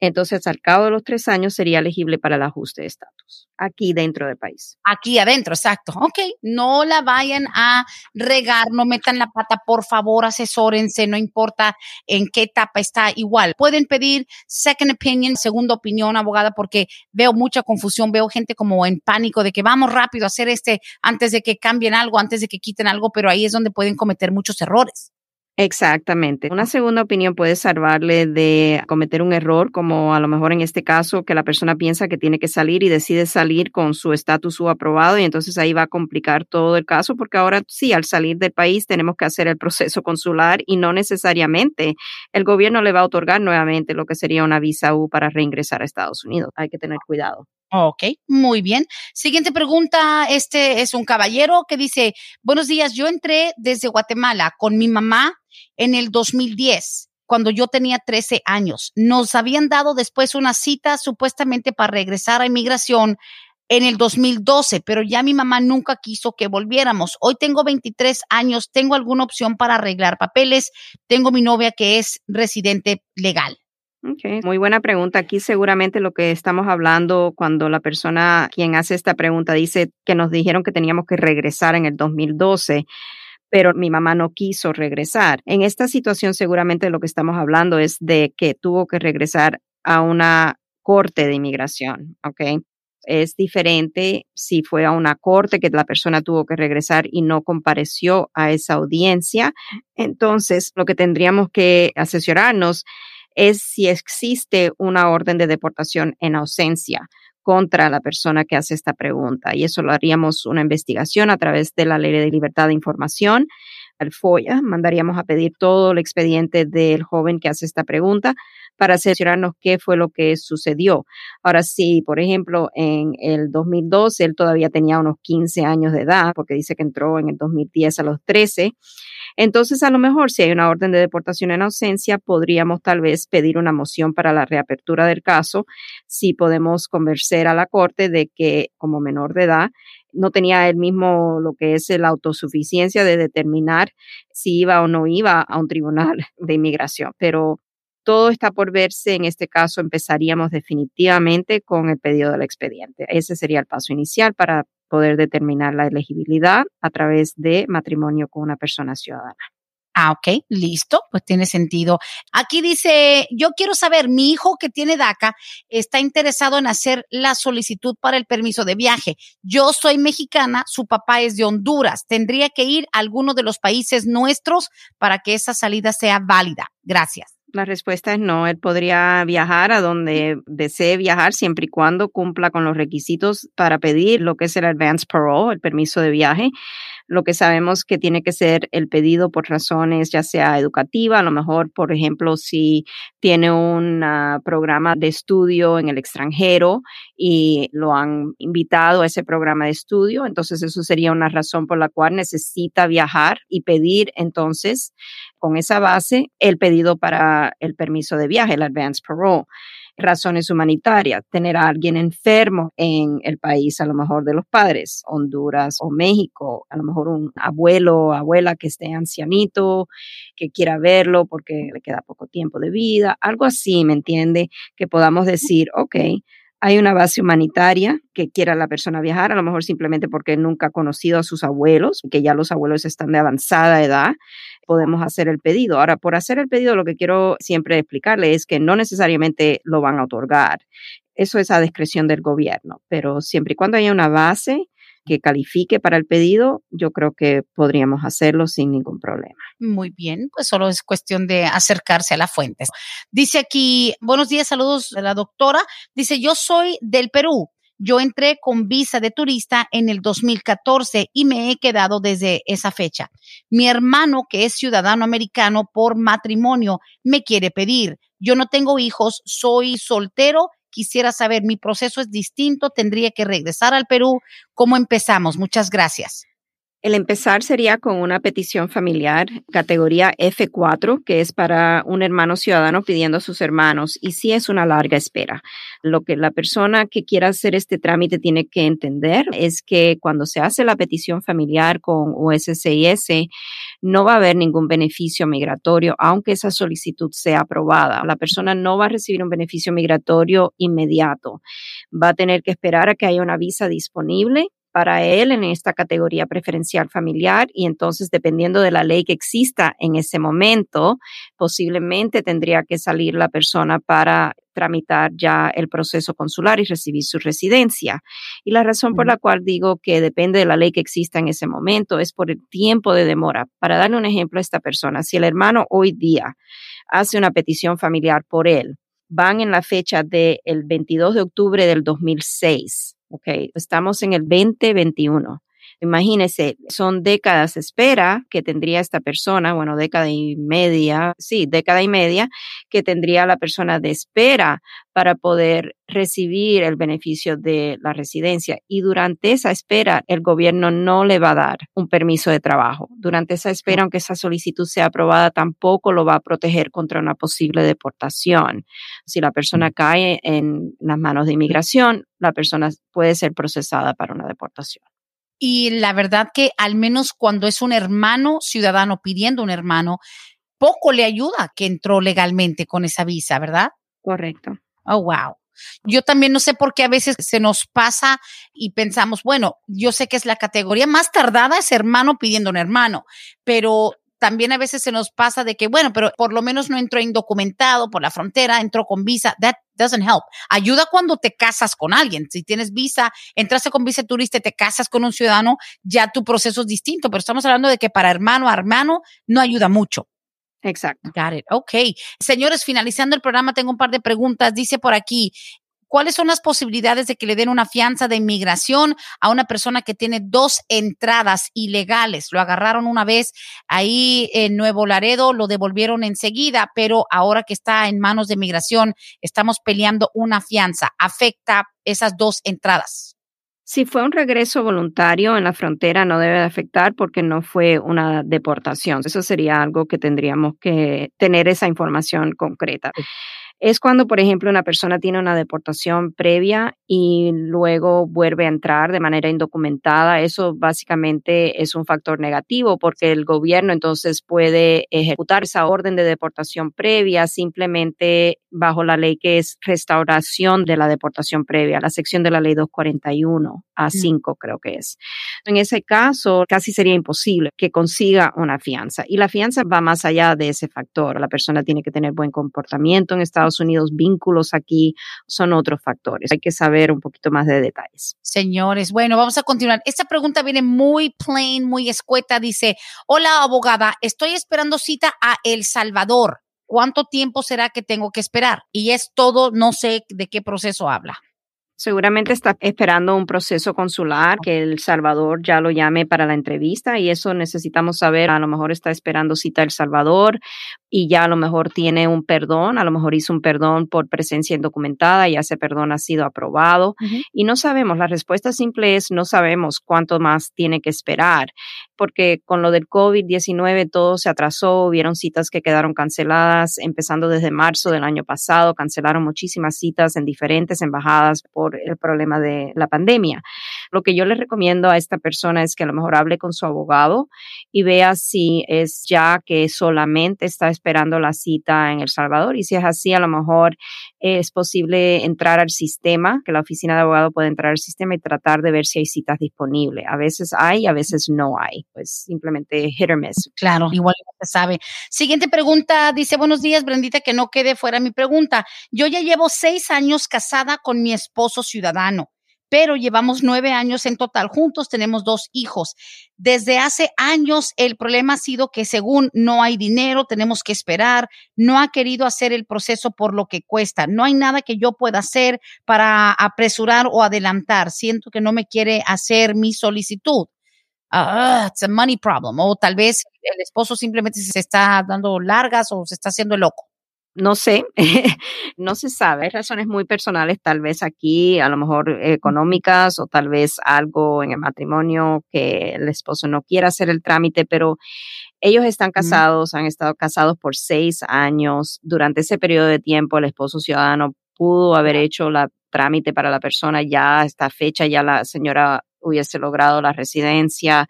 Entonces al cabo de los tres años sería elegible para el ajuste de estatus aquí dentro del país. Aquí adentro, exacto. Ok, no la vayan a regar, no metan la pata, por favor, asesórense, no importa en qué etapa está igual. Pueden pedir second opinion, segunda opinión, abogada, porque veo mucha confusión, veo gente como en pánico de que vamos rápido a hacer este antes de que cambien algo, antes de que quiten algo, pero ahí es donde pueden cometer muchos errores. Exactamente. Una segunda opinión puede salvarle de cometer un error, como a lo mejor en este caso que la persona piensa que tiene que salir y decide salir con su estatus aprobado y entonces ahí va a complicar todo el caso porque ahora sí, al salir del país tenemos que hacer el proceso consular y no necesariamente el gobierno le va a otorgar nuevamente lo que sería una visa U para reingresar a Estados Unidos. Hay que tener cuidado. Ok, muy bien. Siguiente pregunta. Este es un caballero que dice, buenos días, yo entré desde Guatemala con mi mamá en el 2010 cuando yo tenía 13 años. Nos habían dado después una cita supuestamente para regresar a inmigración en el 2012, pero ya mi mamá nunca quiso que volviéramos. Hoy tengo 23 años, tengo alguna opción para arreglar papeles, tengo mi novia que es residente legal. Okay. Muy buena pregunta. Aquí seguramente lo que estamos hablando cuando la persona quien hace esta pregunta dice que nos dijeron que teníamos que regresar en el 2012 pero mi mamá no quiso regresar. En esta situación seguramente lo que estamos hablando es de que tuvo que regresar a una corte de inmigración, ¿ok? Es diferente si fue a una corte que la persona tuvo que regresar y no compareció a esa audiencia. Entonces, lo que tendríamos que asesorarnos es si existe una orden de deportación en ausencia contra la persona que hace esta pregunta. Y eso lo haríamos una investigación a través de la Ley de Libertad de Información, al FOIA. Mandaríamos a pedir todo el expediente del joven que hace esta pregunta para asegurarnos qué fue lo que sucedió. Ahora, sí, por ejemplo, en el 2012 él todavía tenía unos 15 años de edad, porque dice que entró en el 2010 a los 13, entonces, a lo mejor si hay una orden de deportación en ausencia, podríamos tal vez pedir una moción para la reapertura del caso, si podemos convencer a la Corte de que como menor de edad no tenía el mismo lo que es la autosuficiencia de determinar si iba o no iba a un tribunal de inmigración. Pero todo está por verse. En este caso, empezaríamos definitivamente con el pedido del expediente. Ese sería el paso inicial para poder determinar la elegibilidad a través de matrimonio con una persona ciudadana. Ah, ok, listo, pues tiene sentido. Aquí dice, yo quiero saber, mi hijo que tiene DACA está interesado en hacer la solicitud para el permiso de viaje. Yo soy mexicana, su papá es de Honduras. ¿Tendría que ir a alguno de los países nuestros para que esa salida sea válida? Gracias. La respuesta es no. Él podría viajar a donde desee viajar siempre y cuando cumpla con los requisitos para pedir lo que es el advance parole, el permiso de viaje lo que sabemos que tiene que ser el pedido por razones ya sea educativa, a lo mejor, por ejemplo, si tiene un ah, programa de estudio en el extranjero y lo han invitado a ese programa de estudio, entonces eso sería una razón por la cual necesita viajar y pedir entonces con esa base el pedido para el permiso de viaje, el advance parole razones humanitarias, tener a alguien enfermo en el país, a lo mejor de los padres, Honduras o México, a lo mejor un abuelo o abuela que esté ancianito, que quiera verlo porque le queda poco tiempo de vida, algo así, ¿me entiende? Que podamos decir, ok, hay una base humanitaria que quiera la persona viajar, a lo mejor simplemente porque nunca ha conocido a sus abuelos, que ya los abuelos están de avanzada edad, podemos hacer el pedido. Ahora, por hacer el pedido, lo que quiero siempre explicarle es que no necesariamente lo van a otorgar. Eso es a discreción del gobierno, pero siempre y cuando haya una base, que califique para el pedido, yo creo que podríamos hacerlo sin ningún problema. Muy bien, pues solo es cuestión de acercarse a las fuentes. Dice aquí, buenos días, saludos de la doctora. Dice, yo soy del Perú. Yo entré con visa de turista en el 2014 y me he quedado desde esa fecha. Mi hermano, que es ciudadano americano por matrimonio, me quiere pedir. Yo no tengo hijos, soy soltero quisiera saber, mi proceso es distinto, tendría que regresar al Perú. ¿Cómo empezamos? Muchas gracias. El empezar sería con una petición familiar categoría F4, que es para un hermano ciudadano pidiendo a sus hermanos, y sí es una larga espera. Lo que la persona que quiera hacer este trámite tiene que entender es que cuando se hace la petición familiar con USCIS, no va a haber ningún beneficio migratorio, aunque esa solicitud sea aprobada. La persona no va a recibir un beneficio migratorio inmediato. Va a tener que esperar a que haya una visa disponible para él en esta categoría preferencial familiar y entonces dependiendo de la ley que exista en ese momento, posiblemente tendría que salir la persona para tramitar ya el proceso consular y recibir su residencia. Y la razón por la cual digo que depende de la ley que exista en ese momento es por el tiempo de demora. Para darle un ejemplo a esta persona, si el hermano hoy día hace una petición familiar por él, van en la fecha del 22 de octubre del 2006 Ok, estamos en el 2021. Imagínese, son décadas de espera que tendría esta persona, bueno, década y media, sí, década y media que tendría la persona de espera para poder recibir el beneficio de la residencia. Y durante esa espera, el gobierno no le va a dar un permiso de trabajo. Durante esa espera, aunque esa solicitud sea aprobada, tampoco lo va a proteger contra una posible deportación. Si la persona cae en las manos de inmigración, la persona puede ser procesada para una deportación. Y la verdad que al menos cuando es un hermano ciudadano pidiendo un hermano, poco le ayuda que entró legalmente con esa visa, ¿verdad? Correcto. Oh, wow. Yo también no sé por qué a veces se nos pasa y pensamos, bueno, yo sé que es la categoría más tardada es hermano pidiendo un hermano, pero también a veces se nos pasa de que, bueno, pero por lo menos no entró indocumentado por la frontera, entró con visa. That doesn't help. Ayuda cuando te casas con alguien. Si tienes visa, entraste con visa turista y te casas con un ciudadano, ya tu proceso es distinto. Pero estamos hablando de que para hermano a hermano no ayuda mucho. Exacto. Got it. Ok. Señores, finalizando el programa, tengo un par de preguntas. Dice por aquí, ¿Cuáles son las posibilidades de que le den una fianza de inmigración a una persona que tiene dos entradas ilegales? Lo agarraron una vez ahí en Nuevo Laredo, lo devolvieron enseguida, pero ahora que está en manos de inmigración, estamos peleando una fianza. ¿Afecta esas dos entradas? Si fue un regreso voluntario en la frontera, no debe afectar porque no fue una deportación. Eso sería algo que tendríamos que tener esa información concreta es cuando, por ejemplo, una persona tiene una deportación previa y luego vuelve a entrar de manera indocumentada. Eso básicamente es un factor negativo porque el gobierno entonces puede ejecutar esa orden de deportación previa simplemente bajo la ley que es restauración de la deportación previa, la sección de la ley 241 a 5 creo que es. En ese caso, casi sería imposible que consiga una fianza. Y la fianza va más allá de ese factor. La persona tiene que tener buen comportamiento en Estados Unidos, vínculos aquí, son otros factores. Hay que saber un poquito más de detalles. Señores, bueno, vamos a continuar. Esta pregunta viene muy plain, muy escueta. Dice, hola abogada, estoy esperando cita a El Salvador. ¿Cuánto tiempo será que tengo que esperar? Y es todo, no sé de qué proceso habla. Seguramente está esperando un proceso consular, que El Salvador ya lo llame para la entrevista y eso necesitamos saber. A lo mejor está esperando cita El Salvador y ya a lo mejor tiene un perdón, a lo mejor hizo un perdón por presencia indocumentada y ese perdón ha sido aprobado y no sabemos. La respuesta simple es no sabemos cuánto más tiene que esperar porque con lo del COVID-19 todo se atrasó, hubieron citas que quedaron canceladas empezando desde marzo del año pasado, cancelaron muchísimas citas en diferentes embajadas por el problema de la pandemia. Lo que yo le recomiendo a esta persona es que a lo mejor hable con su abogado y vea si es ya que solamente está esperando la cita en El Salvador y si es así, a lo mejor es posible entrar al sistema, que la oficina de abogado puede entrar al sistema y tratar de ver si hay citas disponibles. A veces hay, a veces no hay. Pues simplemente hit or miss. Claro, igual se sabe. Siguiente pregunta, dice, buenos días, Brendita, que no quede fuera mi pregunta. Yo ya llevo seis años casada con mi esposo ciudadano pero llevamos nueve años en total juntos, tenemos dos hijos. Desde hace años el problema ha sido que según no hay dinero, tenemos que esperar, no ha querido hacer el proceso por lo que cuesta, no hay nada que yo pueda hacer para apresurar o adelantar, siento que no me quiere hacer mi solicitud. Ah, it's a money problem. O tal vez el esposo simplemente se está dando largas o se está haciendo loco. No sé, no se sabe. Hay razones muy personales, tal vez aquí, a lo mejor económicas o tal vez algo en el matrimonio que el esposo no quiera hacer el trámite, pero ellos están casados, han estado casados por seis años. Durante ese periodo de tiempo, el esposo ciudadano pudo haber hecho la trámite para la persona ya a esta fecha, ya la señora hubiese logrado la residencia.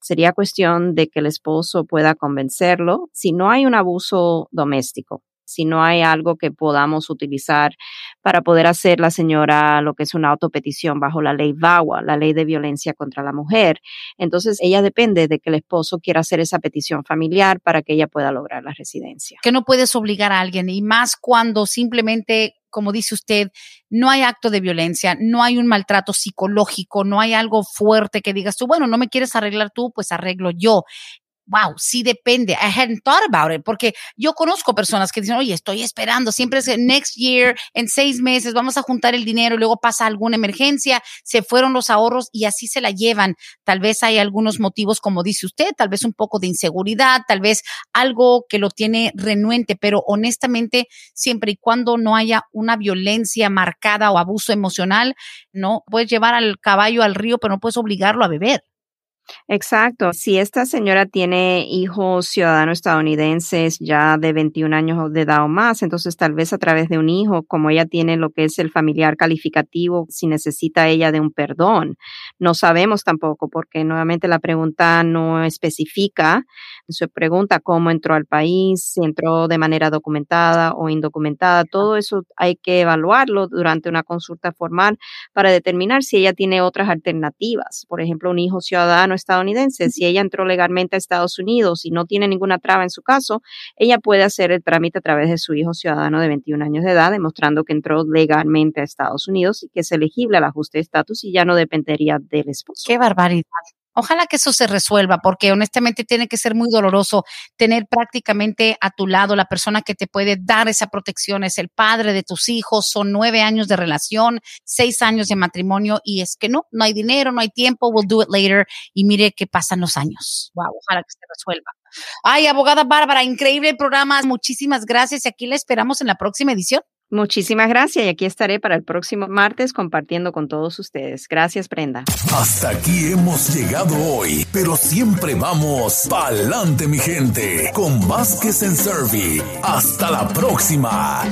Sería cuestión de que el esposo pueda convencerlo si no hay un abuso doméstico si no hay algo que podamos utilizar para poder hacer la señora lo que es una autopetición bajo la ley VAWA, la ley de violencia contra la mujer. Entonces, ella depende de que el esposo quiera hacer esa petición familiar para que ella pueda lograr la residencia. Que no puedes obligar a alguien y más cuando simplemente como dice usted, no hay acto de violencia, no hay un maltrato psicológico, no hay algo fuerte que digas tú, bueno, no me quieres arreglar tú, pues arreglo yo wow, sí depende. I hadn't thought about it, porque yo conozco personas que dicen, oye, estoy esperando, siempre es next year, en seis meses, vamos a juntar el dinero, y luego pasa alguna emergencia, se fueron los ahorros y así se la llevan. Tal vez hay algunos motivos, como dice usted, tal vez un poco de inseguridad, tal vez algo que lo tiene renuente, pero honestamente, siempre y cuando no haya una violencia marcada o abuso emocional, no puedes llevar al caballo al río, pero no puedes obligarlo a beber. Exacto. Si esta señora tiene hijos ciudadanos estadounidenses ya de 21 años de edad o más, entonces tal vez a través de un hijo, como ella tiene lo que es el familiar calificativo, si necesita ella de un perdón. No sabemos tampoco porque nuevamente la pregunta no especifica. Se pregunta cómo entró al país, si entró de manera documentada o indocumentada. Todo eso hay que evaluarlo durante una consulta formal para determinar si ella tiene otras alternativas. Por ejemplo, un hijo ciudadano estadounidense. Si ella entró legalmente a Estados Unidos y no tiene ninguna traba en su caso, ella puede hacer el trámite a través de su hijo ciudadano de 21 años de edad, demostrando que entró legalmente a Estados Unidos y que es elegible al ajuste de estatus y ya no dependería del esposo. Qué barbaridad. Ojalá que eso se resuelva, porque honestamente tiene que ser muy doloroso tener prácticamente a tu lado la persona que te puede dar esa protección, es el padre de tus hijos, son nueve años de relación, seis años de matrimonio y es que no, no hay dinero, no hay tiempo, we'll do it later y mire qué pasan los años. Wow, ojalá que se resuelva. Ay, abogada Bárbara, increíble programa, muchísimas gracias y aquí la esperamos en la próxima edición. Muchísimas gracias y aquí estaré para el próximo martes compartiendo con todos ustedes. Gracias, Brenda. Hasta aquí hemos llegado hoy, pero siempre vamos pa'lante, mi gente, con Vázquez en Servi. Hasta la próxima.